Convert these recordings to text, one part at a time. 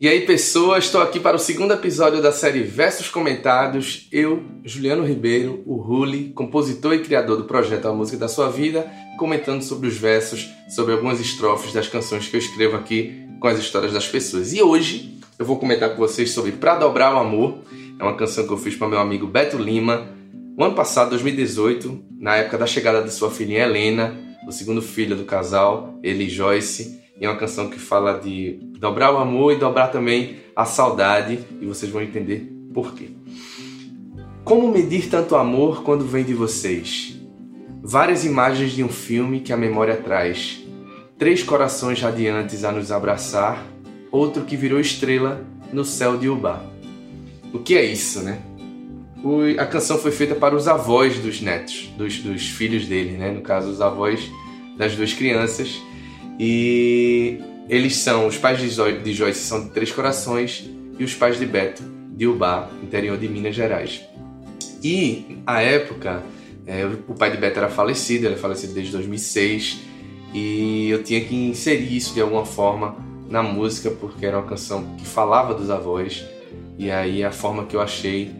E aí, pessoas, estou aqui para o segundo episódio da série Versos Comentados. Eu, Juliano Ribeiro, o Ruli, compositor e criador do projeto A Música da Sua Vida, comentando sobre os versos, sobre algumas estrofes das canções que eu escrevo aqui com as histórias das pessoas. E hoje eu vou comentar com vocês sobre Pra Dobrar o Amor. É uma canção que eu fiz para meu amigo Beto Lima, no ano passado, 2018, na época da chegada de sua filhinha Helena, o segundo filho do casal, ele e Joyce. É uma canção que fala de dobrar o amor e dobrar também a saudade, e vocês vão entender por quê. Como medir tanto amor quando vem de vocês? Várias imagens de um filme que a memória traz. Três corações radiantes a nos abraçar, outro que virou estrela no céu de Ubá. O que é isso, né? O, a canção foi feita para os avós dos netos, dos, dos filhos dele, né? No caso, os avós das duas crianças. E eles são, os pais de, Joyce são de Três Corações e os pais de Beto, de Ubá, interior de Minas Gerais. E, à época, é, o pai de Beto era falecido, ele é falecido desde 2006, e eu tinha que inserir isso de alguma forma na música, porque era uma canção que falava dos avós, e aí a forma que eu achei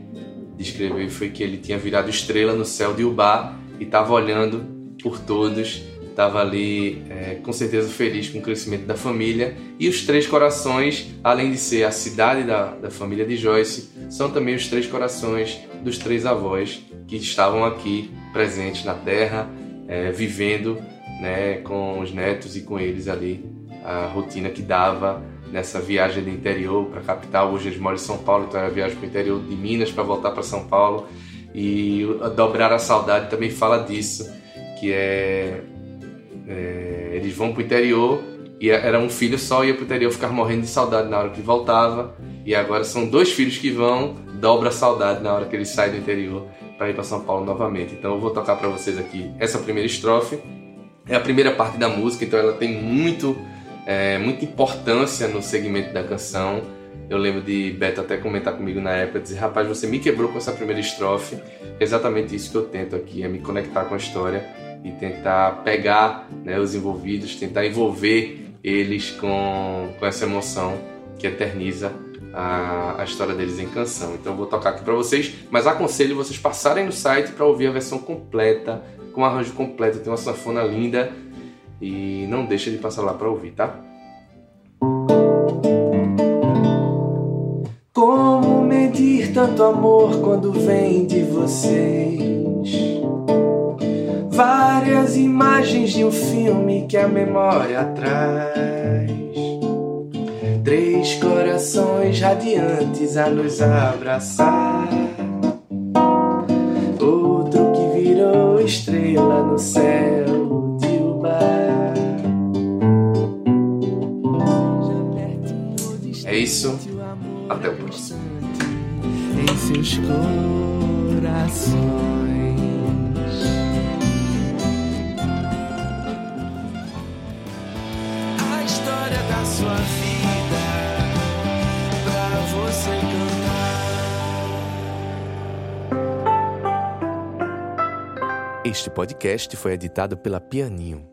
de escrever foi que ele tinha virado estrela no céu de Ubá e estava olhando por todos estava ali é, com certeza feliz com o crescimento da família. E os Três Corações, além de ser a cidade da, da família de Joyce, são também os três corações dos três avós que estavam aqui presentes na terra, é, vivendo né, com os netos e com eles ali a rotina que dava nessa viagem do interior para a capital. Hoje eles moram em São Paulo, então era a viagem para o interior de Minas para voltar para São Paulo. E dobrar a saudade também fala disso, que é é, eles vão pro interior e era um filho só, ia pro interior ficar morrendo de saudade na hora que voltava. E agora são dois filhos que vão, dobra a saudade na hora que eles saem do interior para ir para São Paulo novamente. Então eu vou tocar para vocês aqui essa primeira estrofe. É a primeira parte da música, então ela tem muito, é, muita importância no segmento da canção. Eu lembro de Beto até comentar comigo na época, dizer, rapaz, você me quebrou com essa primeira estrofe. É exatamente isso que eu tento aqui, é me conectar com a história e tentar pegar né, os envolvidos, tentar envolver eles com, com essa emoção que eterniza a, a história deles em canção. Então eu vou tocar aqui para vocês, mas aconselho vocês passarem no site para ouvir a versão completa, com arranjo completo, tem uma sanfona linda e não deixa de passar lá para ouvir, tá? Como medir tanto amor quando vem de vocês? Várias imagens de um filme que a memória traz. Três corações radiantes a nos abraçar. Outro que virou estrela no céu de Ubá. É isso. Até o próximo. Em seus corações. Este podcast foi editado pela Pianinho.